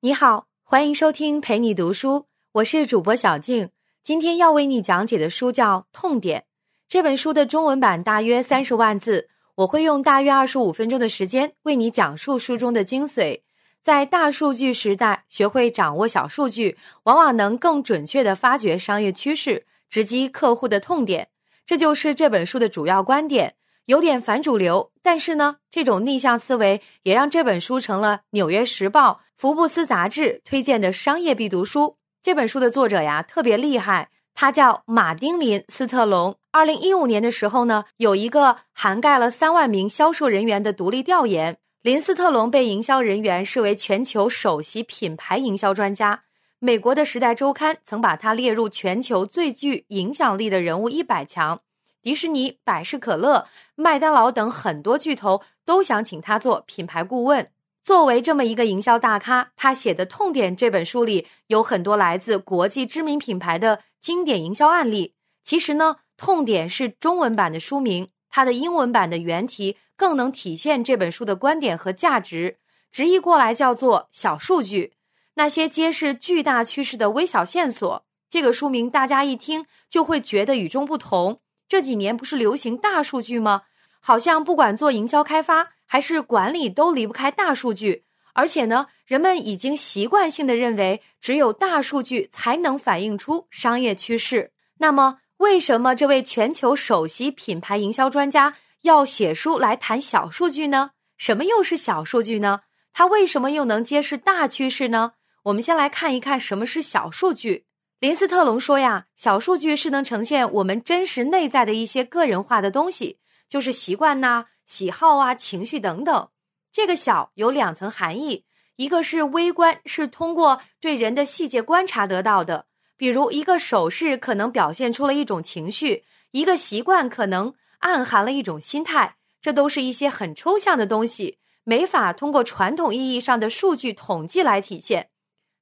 你好，欢迎收听陪你读书，我是主播小静。今天要为你讲解的书叫《痛点》。这本书的中文版大约三十万字，我会用大约二十五分钟的时间为你讲述书中的精髓。在大数据时代，学会掌握小数据，往往能更准确地发掘商业趋势，直击客户的痛点。这就是这本书的主要观点。有点反主流，但是呢，这种逆向思维也让这本书成了《纽约时报》、福布斯杂志推荐的商业必读书。这本书的作者呀，特别厉害，他叫马丁林斯特龙。二零一五年的时候呢，有一个涵盖了三万名销售人员的独立调研，林斯特龙被营销人员视为全球首席品牌营销专家。美国的《时代周刊》曾把他列入全球最具影响力的人物一百强。迪士尼、百事可乐、麦当劳等很多巨头都想请他做品牌顾问。作为这么一个营销大咖，他写的《痛点》这本书里有很多来自国际知名品牌的经典营销案例。其实呢，《痛点》是中文版的书名，它的英文版的原题更能体现这本书的观点和价值。直译过来叫做“小数据”，那些揭示巨大趋势的微小线索。这个书名大家一听就会觉得与众不同。这几年不是流行大数据吗？好像不管做营销开发还是管理，都离不开大数据。而且呢，人们已经习惯性的认为，只有大数据才能反映出商业趋势。那么，为什么这位全球首席品牌营销专家要写书来谈小数据呢？什么又是小数据呢？它为什么又能揭示大趋势呢？我们先来看一看什么是小数据。林斯特龙说呀，小数据是能呈现我们真实内在的一些个人化的东西，就是习惯呐、喜好啊、情绪等等。这个小有两层含义，一个是微观，是通过对人的细节观察得到的，比如一个手势可能表现出了一种情绪，一个习惯可能暗含了一种心态，这都是一些很抽象的东西，没法通过传统意义上的数据统计来体现。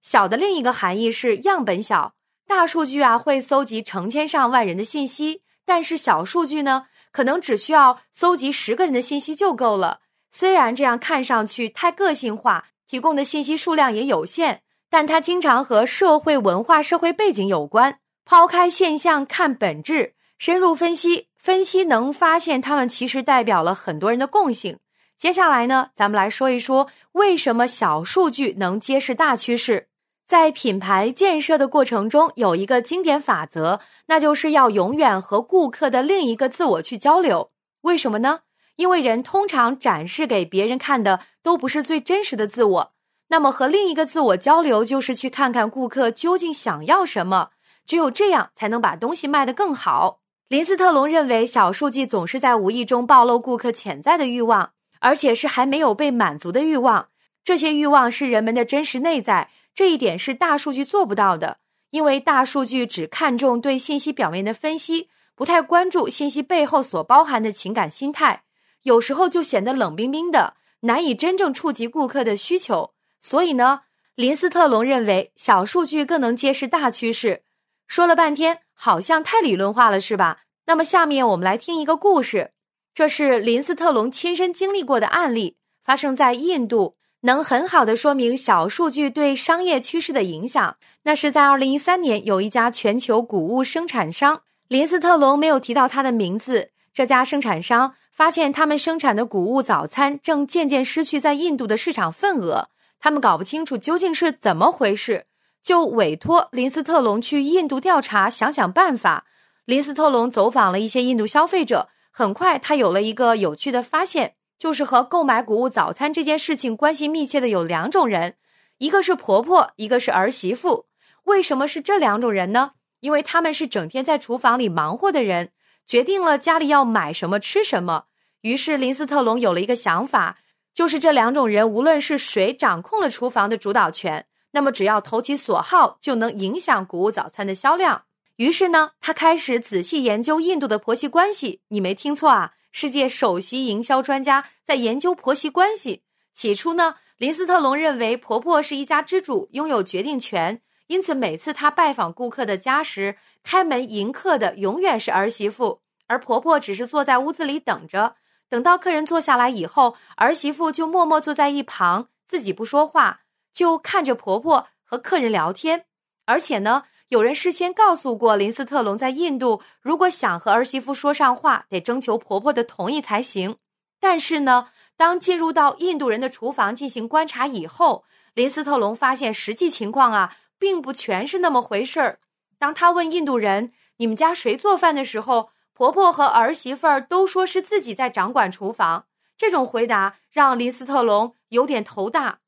小的另一个含义是样本小。大数据啊会搜集成千上万人的信息，但是小数据呢，可能只需要搜集十个人的信息就够了。虽然这样看上去太个性化，提供的信息数量也有限，但它经常和社会文化、社会背景有关。抛开现象看本质，深入分析，分析能发现他们其实代表了很多人的共性。接下来呢，咱们来说一说为什么小数据能揭示大趋势。在品牌建设的过程中，有一个经典法则，那就是要永远和顾客的另一个自我去交流。为什么呢？因为人通常展示给别人看的都不是最真实的自我。那么和另一个自我交流，就是去看看顾客究竟想要什么。只有这样，才能把东西卖得更好。林斯特龙认为，小数据总是在无意中暴露顾客潜在的欲望，而且是还没有被满足的欲望。这些欲望是人们的真实内在。这一点是大数据做不到的，因为大数据只看重对信息表面的分析，不太关注信息背后所包含的情感心态，有时候就显得冷冰冰的，难以真正触及顾客的需求。所以呢，林斯特龙认为小数据更能揭示大趋势。说了半天，好像太理论化了，是吧？那么下面我们来听一个故事，这是林斯特龙亲身经历过的案例，发生在印度。能很好的说明小数据对商业趋势的影响。那是在二零一三年，有一家全球谷物生产商，林斯特龙没有提到他的名字。这家生产商发现，他们生产的谷物早餐正渐渐失去在印度的市场份额。他们搞不清楚究竟是怎么回事，就委托林斯特龙去印度调查，想想办法。林斯特龙走访了一些印度消费者，很快他有了一个有趣的发现。就是和购买谷物早餐这件事情关系密切的有两种人，一个是婆婆，一个是儿媳妇。为什么是这两种人呢？因为他们是整天在厨房里忙活的人，决定了家里要买什么吃什么。于是林斯特龙有了一个想法，就是这两种人无论是谁掌控了厨房的主导权，那么只要投其所好，就能影响谷物早餐的销量。于是呢，他开始仔细研究印度的婆媳关系。你没听错啊。世界首席营销专家在研究婆媳关系。起初呢，林斯特龙认为婆婆是一家之主，拥有决定权，因此每次他拜访顾客的家时，开门迎客的永远是儿媳妇，而婆婆只是坐在屋子里等着。等到客人坐下来以后，儿媳妇就默默坐在一旁，自己不说话。就看着婆婆和客人聊天，而且呢，有人事先告诉过林斯特龙，在印度如果想和儿媳妇说上话，得征求婆婆的同意才行。但是呢，当进入到印度人的厨房进行观察以后，林斯特龙发现实际情况啊，并不全是那么回事儿。当他问印度人：“你们家谁做饭的时候？”婆婆和儿媳妇儿都说是自己在掌管厨房，这种回答让林斯特龙有点头大。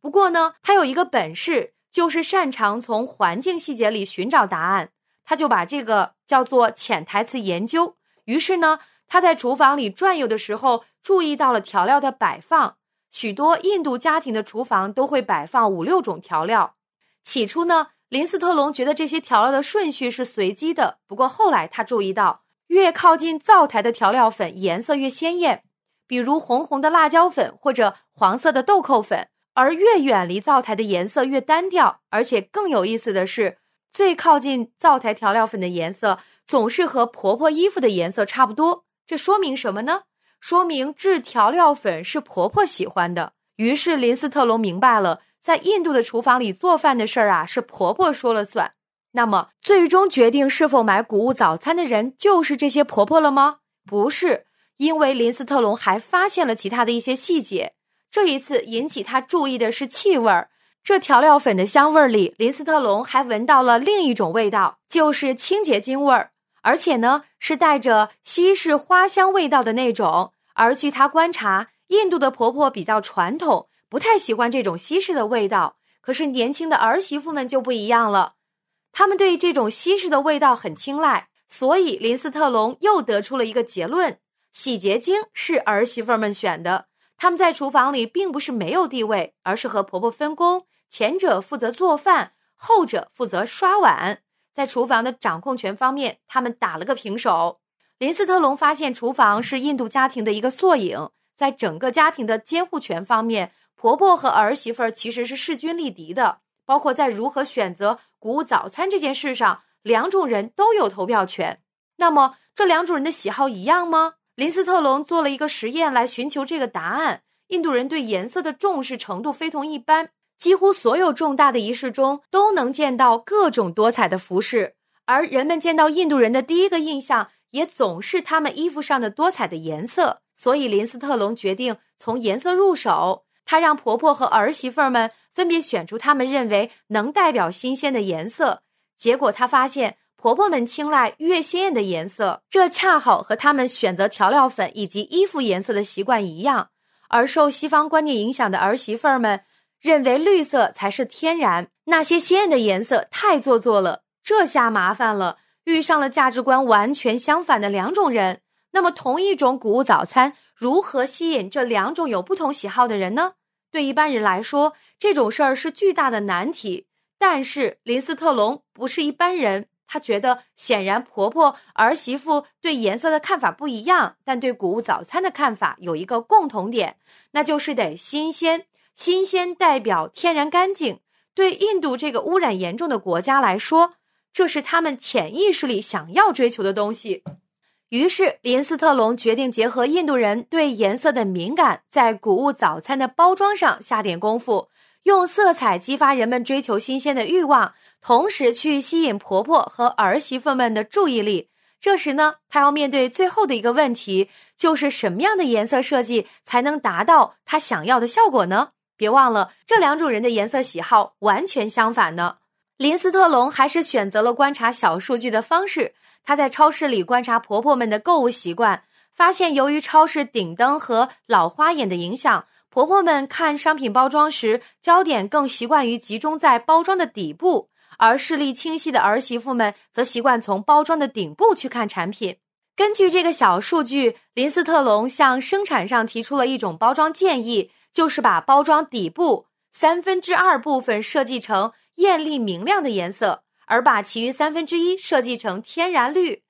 不过呢，他有一个本事，就是擅长从环境细节里寻找答案。他就把这个叫做潜台词研究。于是呢，他在厨房里转悠的时候，注意到了调料的摆放。许多印度家庭的厨房都会摆放五六种调料。起初呢，林斯特龙觉得这些调料的顺序是随机的。不过后来他注意到。越靠近灶台的调料粉颜色越鲜艳，比如红红的辣椒粉或者黄色的豆蔻粉；而越远离灶台的颜色越单调。而且更有意思的是，最靠近灶台调料粉的颜色总是和婆婆衣服的颜色差不多。这说明什么呢？说明制调料粉是婆婆喜欢的。于是林斯特龙明白了，在印度的厨房里做饭的事儿啊，是婆婆说了算。那么，最终决定是否买谷物早餐的人就是这些婆婆了吗？不是，因为林斯特龙还发现了其他的一些细节。这一次引起他注意的是气味儿。这调料粉的香味儿里，林斯特龙还闻到了另一种味道，就是清洁精味儿，而且呢是带着西式花香味道的那种。而据他观察，印度的婆婆比较传统，不太喜欢这种西式的味道。可是年轻的儿媳妇们就不一样了。他们对这种西式的味道很青睐，所以林斯特龙又得出了一个结论：洗洁精是儿媳妇们选的。他们在厨房里并不是没有地位，而是和婆婆分工，前者负责做饭，后者负责刷碗。在厨房的掌控权方面，他们打了个平手。林斯特龙发现，厨房是印度家庭的一个缩影，在整个家庭的监护权方面，婆婆和儿媳妇儿其实是势均力敌的。包括在如何选择谷物早餐这件事上，两种人都有投票权。那么，这两种人的喜好一样吗？林斯特龙做了一个实验来寻求这个答案。印度人对颜色的重视程度非同一般，几乎所有重大的仪式中都能见到各种多彩的服饰，而人们见到印度人的第一个印象也总是他们衣服上的多彩的颜色。所以，林斯特龙决定从颜色入手。他让婆婆和儿媳妇们分别选出他们认为能代表新鲜的颜色，结果他发现婆婆们青睐越鲜艳的颜色，这恰好和他们选择调料粉以及衣服颜色的习惯一样。而受西方观念影响的儿媳妇儿们认为绿色才是天然，那些鲜艳的颜色太做作了。这下麻烦了，遇上了价值观完全相反的两种人。那么，同一种谷物早餐如何吸引这两种有不同喜好的人呢？对一般人来说，这种事儿是巨大的难题。但是林斯特龙不是一般人，他觉得显然婆婆儿媳妇对颜色的看法不一样，但对谷物早餐的看法有一个共同点，那就是得新鲜。新鲜代表天然干净。对印度这个污染严重的国家来说，这是他们潜意识里想要追求的东西。于是，林斯特龙决定结合印度人对颜色的敏感，在谷物早餐的包装上下点功夫，用色彩激发人们追求新鲜的欲望，同时去吸引婆婆和儿媳妇们的注意力。这时呢，她要面对最后的一个问题，就是什么样的颜色设计才能达到她想要的效果呢？别忘了，这两种人的颜色喜好完全相反呢。林斯特龙还是选择了观察小数据的方式。她在超市里观察婆婆们的购物习惯，发现由于超市顶灯和老花眼的影响，婆婆们看商品包装时，焦点更习惯于集中在包装的底部，而视力清晰的儿媳妇们则习惯从包装的顶部去看产品。根据这个小数据，林斯特龙向生产商提出了一种包装建议，就是把包装底部三分之二部分设计成艳丽明亮的颜色。而把其余三分之一设计成天然绿，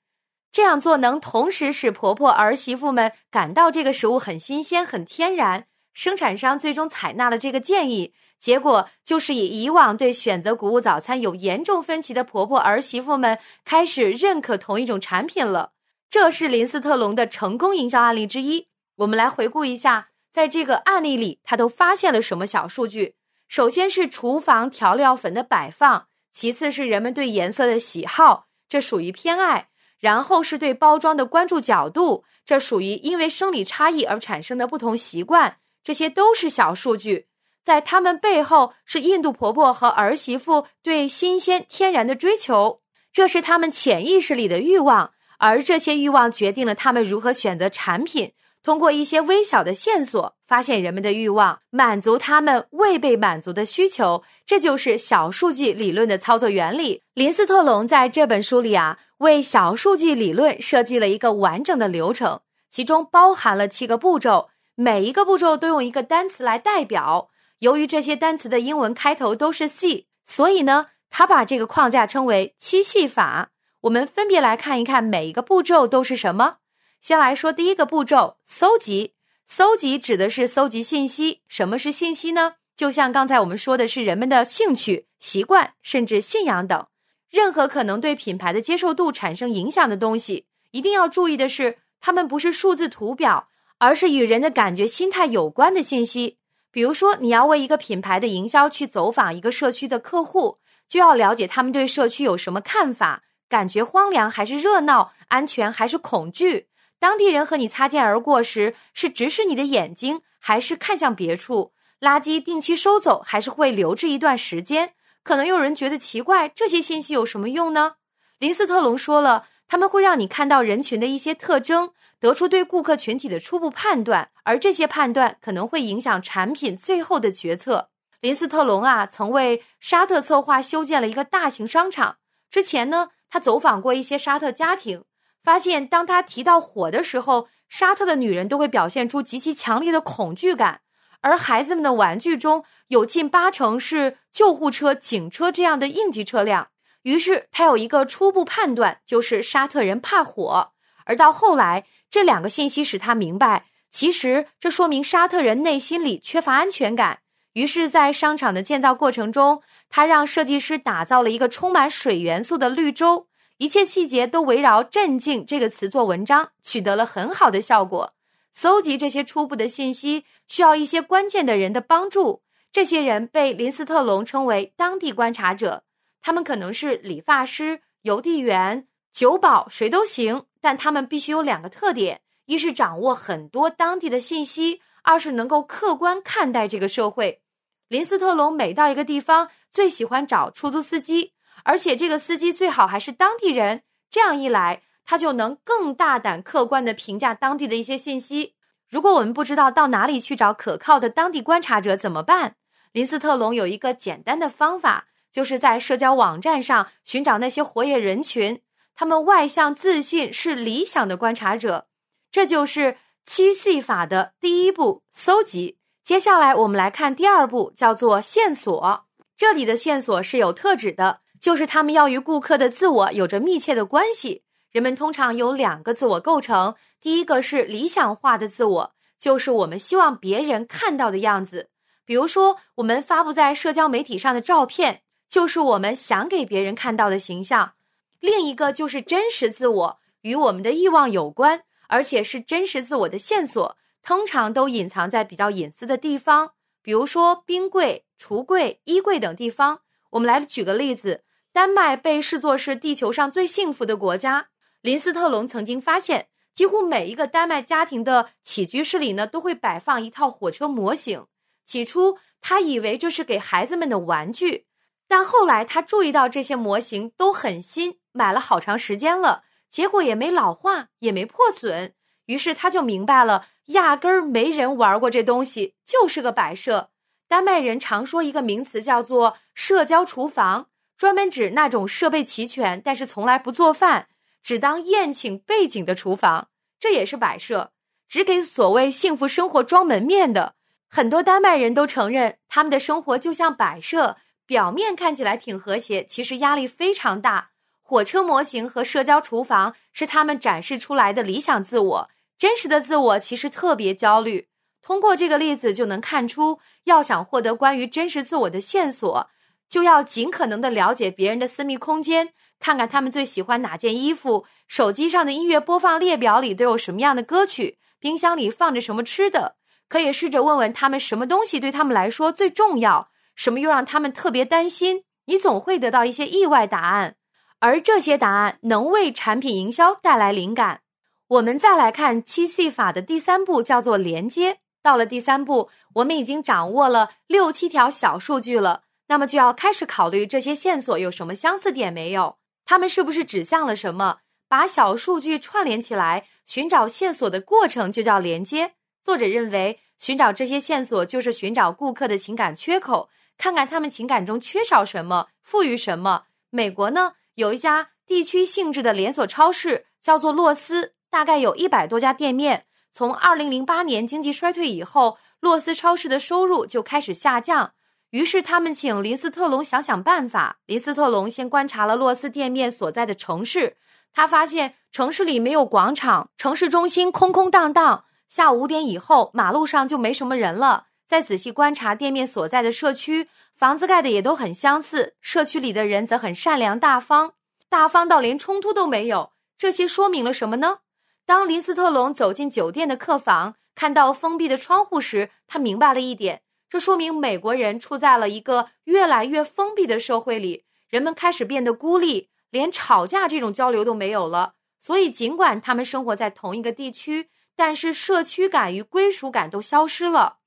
这样做能同时使婆婆儿媳妇们感到这个食物很新鲜、很天然。生产商最终采纳了这个建议，结果就是以以往对选择谷物早餐有严重分歧的婆婆儿媳妇们开始认可同一种产品了。这是林斯特龙的成功营销案例之一。我们来回顾一下，在这个案例里，他都发现了什么小数据？首先是厨房调料粉的摆放，其次是人们对颜色的喜好，这属于偏爱；然后是对包装的关注角度，这属于因为生理差异而产生的不同习惯，这些都是小数据。在他们背后是印度婆婆和儿媳妇对新鲜天然的追求，这是他们潜意识里的欲望，而这些欲望决定了他们如何选择产品。通过一些微小的线索，发现人们的欲望，满足他们未被满足的需求，这就是小数据理论的操作原理。林斯特龙在这本书里啊，为小数据理论设计了一个完整的流程，其中包含了七个步骤，每一个步骤都用一个单词来代表。由于这些单词的英文开头都是 C，所以呢，他把这个框架称为七系法。我们分别来看一看每一个步骤都是什么。先来说第一个步骤，搜集。搜集指的是搜集信息。什么是信息呢？就像刚才我们说的是人们的兴趣、习惯，甚至信仰等，任何可能对品牌的接受度产生影响的东西。一定要注意的是，它们不是数字图表，而是与人的感觉、心态有关的信息。比如说，你要为一个品牌的营销去走访一个社区的客户，就要了解他们对社区有什么看法，感觉荒凉还是热闹，安全还是恐惧。当地人和你擦肩而过时，是直视你的眼睛，还是看向别处？垃圾定期收走，还是会留置一段时间？可能有人觉得奇怪，这些信息有什么用呢？林斯特龙说了。他们会让你看到人群的一些特征，得出对顾客群体的初步判断，而这些判断可能会影响产品最后的决策。林斯特龙啊，曾为沙特策划修建了一个大型商场。之前呢，他走访过一些沙特家庭，发现当他提到火的时候，沙特的女人都会表现出极其强烈的恐惧感，而孩子们的玩具中有近八成是救护车、警车这样的应急车辆。于是他有一个初步判断，就是沙特人怕火。而到后来，这两个信息使他明白，其实这说明沙特人内心里缺乏安全感。于是，在商场的建造过程中，他让设计师打造了一个充满水元素的绿洲，一切细节都围绕“镇静”这个词做文章，取得了很好的效果。搜集这些初步的信息需要一些关键的人的帮助，这些人被林斯特龙称为当地观察者。他们可能是理发师、邮递员、酒保，谁都行。但他们必须有两个特点：一是掌握很多当地的信息；二是能够客观看待这个社会。林斯特龙每到一个地方，最喜欢找出租司机，而且这个司机最好还是当地人。这样一来，他就能更大胆、客观的评价当地的一些信息。如果我们不知道到哪里去找可靠的当地观察者怎么办？林斯特龙有一个简单的方法。就是在社交网站上寻找那些活跃人群，他们外向、自信，是理想的观察者。这就是七系法的第一步——搜集。接下来，我们来看第二步，叫做线索。这里的线索是有特指的，就是他们要与顾客的自我有着密切的关系。人们通常有两个自我构成，第一个是理想化的自我，就是我们希望别人看到的样子，比如说我们发布在社交媒体上的照片。就是我们想给别人看到的形象，另一个就是真实自我，与我们的欲望有关，而且是真实自我的线索，通常都隐藏在比较隐私的地方，比如说冰柜、橱柜、衣柜等地方。我们来举个例子，丹麦被视作是地球上最幸福的国家。林斯特龙曾经发现，几乎每一个丹麦家庭的起居室里呢，都会摆放一套火车模型。起初，他以为这是给孩子们的玩具。但后来他注意到这些模型都很新，买了好长时间了，结果也没老化，也没破损。于是他就明白了，压根儿没人玩过这东西，就是个摆设。丹麦人常说一个名词叫做“社交厨房”，专门指那种设备齐全但是从来不做饭，只当宴请背景的厨房。这也是摆设，只给所谓幸福生活装门面的。很多丹麦人都承认，他们的生活就像摆设。表面看起来挺和谐，其实压力非常大。火车模型和社交厨房是他们展示出来的理想自我，真实的自我其实特别焦虑。通过这个例子就能看出，要想获得关于真实自我的线索，就要尽可能的了解别人的私密空间，看看他们最喜欢哪件衣服，手机上的音乐播放列表里都有什么样的歌曲，冰箱里放着什么吃的。可以试着问问他们什么东西对他们来说最重要。什么又让他们特别担心？你总会得到一些意外答案，而这些答案能为产品营销带来灵感。我们再来看七系法的第三步，叫做连接。到了第三步，我们已经掌握了六七条小数据了，那么就要开始考虑这些线索有什么相似点没有？它们是不是指向了什么？把小数据串联起来，寻找线索的过程就叫连接。作者认为，寻找这些线索就是寻找顾客的情感缺口，看看他们情感中缺少什么，富裕什么。美国呢，有一家地区性质的连锁超市，叫做洛斯，大概有一百多家店面。从二零零八年经济衰退以后，洛斯超市的收入就开始下降。于是他们请林斯特龙想想办法。林斯特龙先观察了洛斯店面所在的城市。他发现城市里没有广场，城市中心空空荡荡。下午五点以后，马路上就没什么人了。再仔细观察店面所在的社区，房子盖的也都很相似。社区里的人则很善良大方，大方到连冲突都没有。这些说明了什么呢？当林斯特龙走进酒店的客房，看到封闭的窗户时，他明白了一点：这说明美国人处在了一个越来越封闭的社会里，人们开始变得孤立。连吵架这种交流都没有了，所以尽管他们生活在同一个地区，但是社区感与归属感都消失了。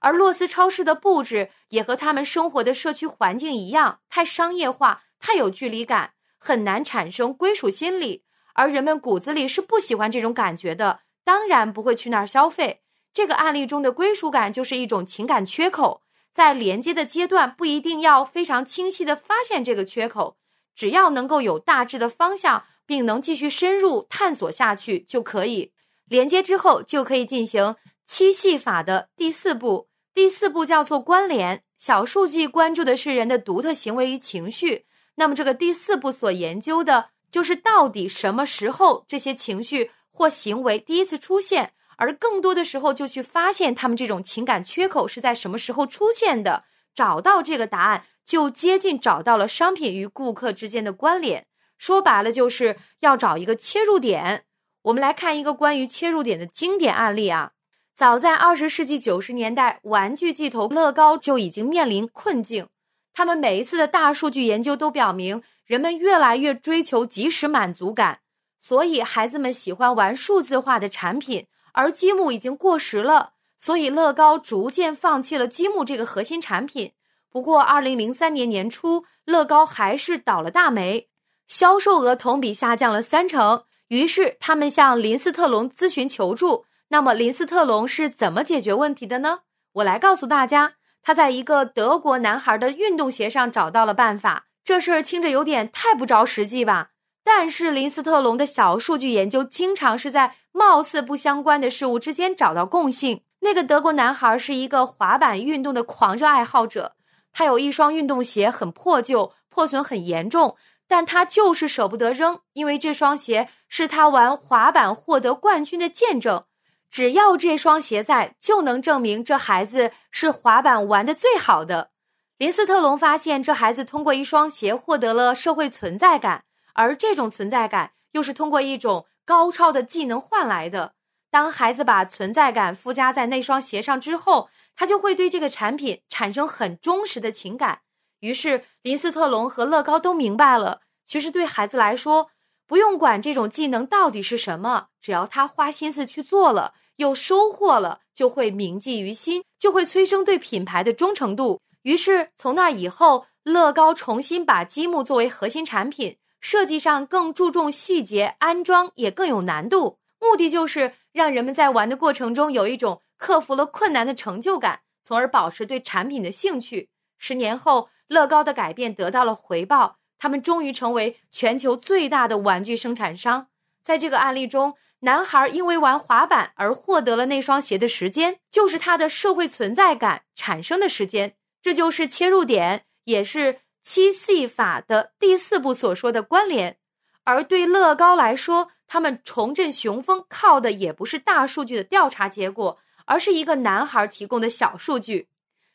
而洛斯超市的布置也和他们生活的社区环境一样，太商业化，太有距离感，很难产生归属心理。而人们骨子里是不喜欢这种感觉的，当然不会去那儿消费。这个案例中的归属感就是一种情感缺口，在连接的阶段不一定要非常清晰的发现这个缺口。只要能够有大致的方向，并能继续深入探索下去就可以。连接之后就可以进行七系法的第四步。第四步叫做关联。小数据关注的是人的独特行为与情绪，那么这个第四步所研究的就是到底什么时候这些情绪或行为第一次出现，而更多的时候就去发现他们这种情感缺口是在什么时候出现的，找到这个答案。就接近找到了商品与顾客之间的关联，说白了就是要找一个切入点。我们来看一个关于切入点的经典案例啊。早在二十世纪九十年代，玩具巨头乐高就已经面临困境。他们每一次的大数据研究都表明，人们越来越追求即时满足感，所以孩子们喜欢玩数字化的产品，而积木已经过时了，所以乐高逐渐放弃了积木这个核心产品。不过，二零零三年年初，乐高还是倒了大霉，销售额同比下降了三成。于是，他们向林斯特龙咨询求助。那么，林斯特龙是怎么解决问题的呢？我来告诉大家，他在一个德国男孩的运动鞋上找到了办法。这事儿听着有点太不着实际吧？但是，林斯特龙的小数据研究经常是在貌似不相关的事物之间找到共性。那个德国男孩是一个滑板运动的狂热爱好者。他有一双运动鞋，很破旧，破损很严重，但他就是舍不得扔，因为这双鞋是他玩滑板获得冠军的见证。只要这双鞋在，就能证明这孩子是滑板玩的最好的。林斯特龙发现，这孩子通过一双鞋获得了社会存在感，而这种存在感又是通过一种高超的技能换来的。当孩子把存在感附加在那双鞋上之后，他就会对这个产品产生很忠实的情感。于是，林斯特龙和乐高都明白了，其实对孩子来说，不用管这种技能到底是什么，只要他花心思去做了，又收获了，就会铭记于心，就会催生对品牌的忠诚度。于是，从那以后，乐高重新把积木作为核心产品，设计上更注重细节，安装也更有难度，目的就是让人们在玩的过程中有一种。克服了困难的成就感，从而保持对产品的兴趣。十年后，乐高的改变得到了回报，他们终于成为全球最大的玩具生产商。在这个案例中，男孩因为玩滑板而获得了那双鞋的时间，就是他的社会存在感产生的时间。这就是切入点，也是七 C 法的第四步所说的关联。而对乐高来说，他们重振雄风靠的也不是大数据的调查结果。而是一个男孩提供的小数据。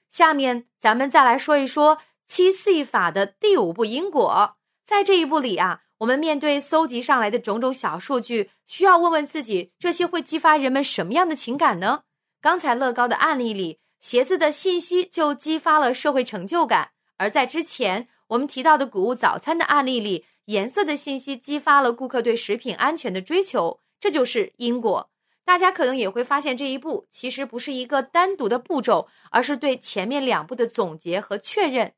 下面咱们再来说一说七 C 法的第五步因果。在这一步里啊，我们面对搜集上来的种种小数据，需要问问自己：这些会激发人们什么样的情感呢？刚才乐高的案例里，鞋子的信息就激发了社会成就感；而在之前我们提到的谷物早餐的案例里，颜色的信息激发了顾客对食品安全的追求。这就是因果。大家可能也会发现，这一步其实不是一个单独的步骤，而是对前面两步的总结和确认。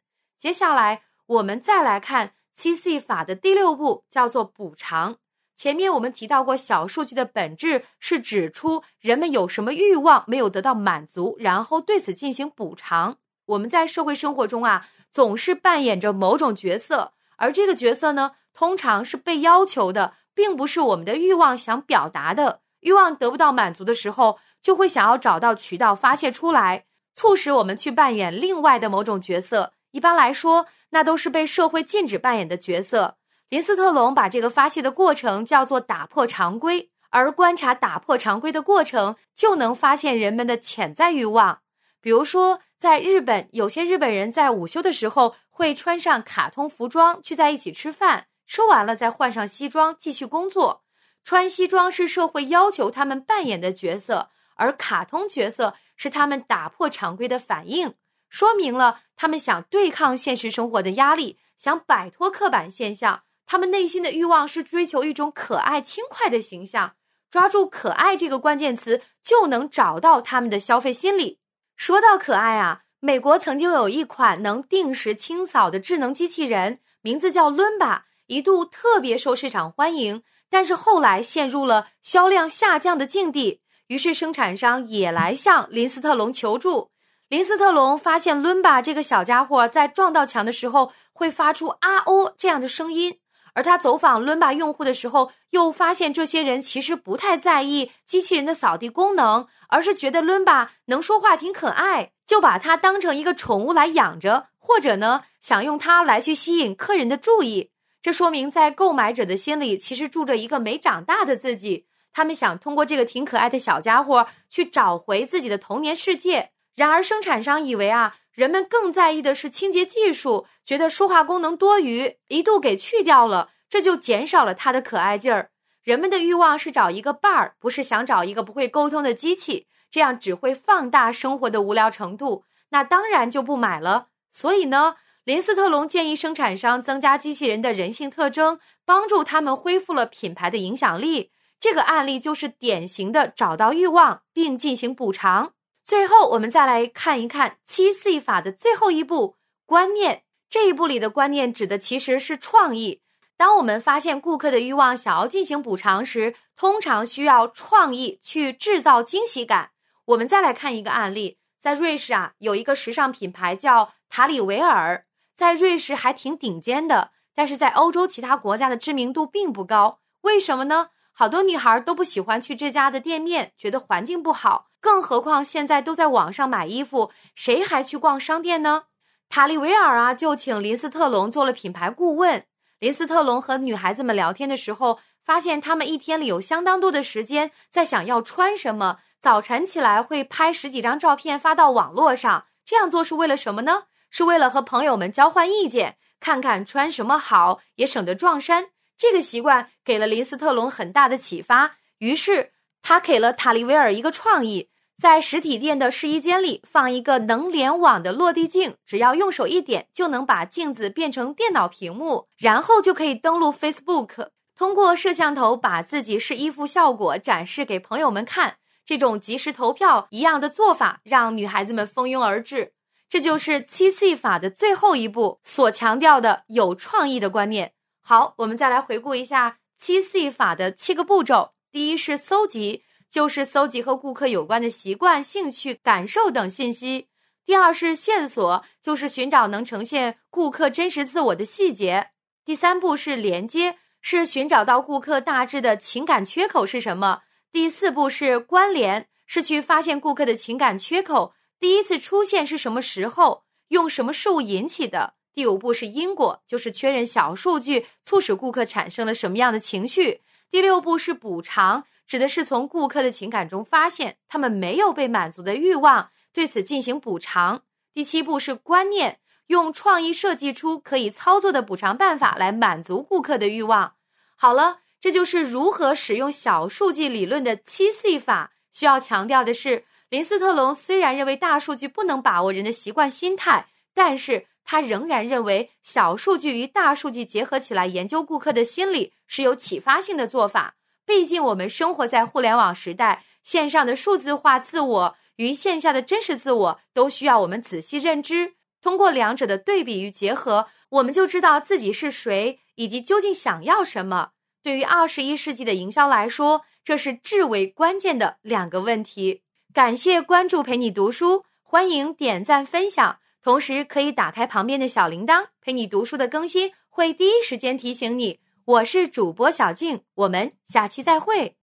接下来，我们再来看七 C 法的第六步，叫做补偿。前面我们提到过，小数据的本质是指出人们有什么欲望没有得到满足，然后对此进行补偿。我们在社会生活中啊，总是扮演着某种角色，而这个角色呢，通常是被要求的，并不是我们的欲望想表达的。欲望得不到满足的时候，就会想要找到渠道发泄出来，促使我们去扮演另外的某种角色。一般来说，那都是被社会禁止扮演的角色。林斯特龙把这个发泄的过程叫做打破常规，而观察打破常规的过程，就能发现人们的潜在欲望。比如说，在日本，有些日本人在午休的时候会穿上卡通服装聚在一起吃饭，吃完了再换上西装继续工作。穿西装是社会要求他们扮演的角色，而卡通角色是他们打破常规的反应，说明了他们想对抗现实生活的压力，想摆脱刻板现象。他们内心的欲望是追求一种可爱、轻快的形象，抓住“可爱”这个关键词，就能找到他们的消费心理。说到可爱啊，美国曾经有一款能定时清扫的智能机器人，名字叫伦巴，一度特别受市场欢迎，但是后来陷入了销量下降的境地。于是生产商也来向林斯特龙求助。林斯特龙发现伦巴这个小家伙在撞到墙的时候会发出“啊哦”这样的声音。而他走访伦巴用户的时候，又发现这些人其实不太在意机器人的扫地功能，而是觉得伦巴能说话挺可爱，就把它当成一个宠物来养着，或者呢，想用它来去吸引客人的注意。这说明在购买者的心里，其实住着一个没长大的自己，他们想通过这个挺可爱的小家伙去找回自己的童年世界。然而生产商以为啊。人们更在意的是清洁技术，觉得说话功能多余，一度给去掉了，这就减少了它的可爱劲儿。人们的欲望是找一个伴儿，不是想找一个不会沟通的机器，这样只会放大生活的无聊程度。那当然就不买了。所以呢，林斯特龙建议生产商增加机器人的人性特征，帮助他们恢复了品牌的影响力。这个案例就是典型的找到欲望并进行补偿。最后，我们再来看一看七 C 法的最后一步——观念。这一步里的观念指的其实是创意。当我们发现顾客的欲望想要进行补偿时，通常需要创意去制造惊喜感。我们再来看一个案例，在瑞士啊，有一个时尚品牌叫塔里维尔，在瑞士还挺顶尖的，但是在欧洲其他国家的知名度并不高。为什么呢？好多女孩都不喜欢去这家的店面，觉得环境不好。更何况现在都在网上买衣服，谁还去逛商店呢？塔利维尔啊，就请林斯特龙做了品牌顾问。林斯特龙和女孩子们聊天的时候，发现她们一天里有相当多的时间在想要穿什么。早晨起来会拍十几张照片发到网络上，这样做是为了什么呢？是为了和朋友们交换意见，看看穿什么好，也省得撞衫。这个习惯给了林斯特龙很大的启发，于是他给了塔利维尔一个创意。在实体店的试衣间里放一个能联网的落地镜，只要用手一点，就能把镜子变成电脑屏幕，然后就可以登录 Facebook，通过摄像头把自己试衣服效果展示给朋友们看。这种即时投票一样的做法，让女孩子们蜂拥而至。这就是七 C 法的最后一步所强调的有创意的观念。好，我们再来回顾一下七 C 法的七个步骤。第一是搜集。就是搜集和顾客有关的习惯、兴趣、感受等信息。第二是线索，就是寻找能呈现顾客真实自我的细节。第三步是连接，是寻找到顾客大致的情感缺口是什么。第四步是关联，是去发现顾客的情感缺口第一次出现是什么时候，用什么事物引起的。第五步是因果，就是确认小数据促使顾客产生了什么样的情绪。第六步是补偿。指的是从顾客的情感中发现他们没有被满足的欲望，对此进行补偿。第七步是观念，用创意设计出可以操作的补偿办法来满足顾客的欲望。好了，这就是如何使用小数据理论的七 C 法。需要强调的是，林斯特龙虽然认为大数据不能把握人的习惯心态，但是他仍然认为小数据与大数据结合起来研究顾客的心理是有启发性的做法。毕竟我们生活在互联网时代，线上的数字化自我与线下的真实自我都需要我们仔细认知。通过两者的对比与结合，我们就知道自己是谁以及究竟想要什么。对于二十一世纪的营销来说，这是至为关键的两个问题。感谢关注，陪你读书，欢迎点赞分享，同时可以打开旁边的小铃铛，陪你读书的更新会第一时间提醒你。我是主播小静，我们下期再会。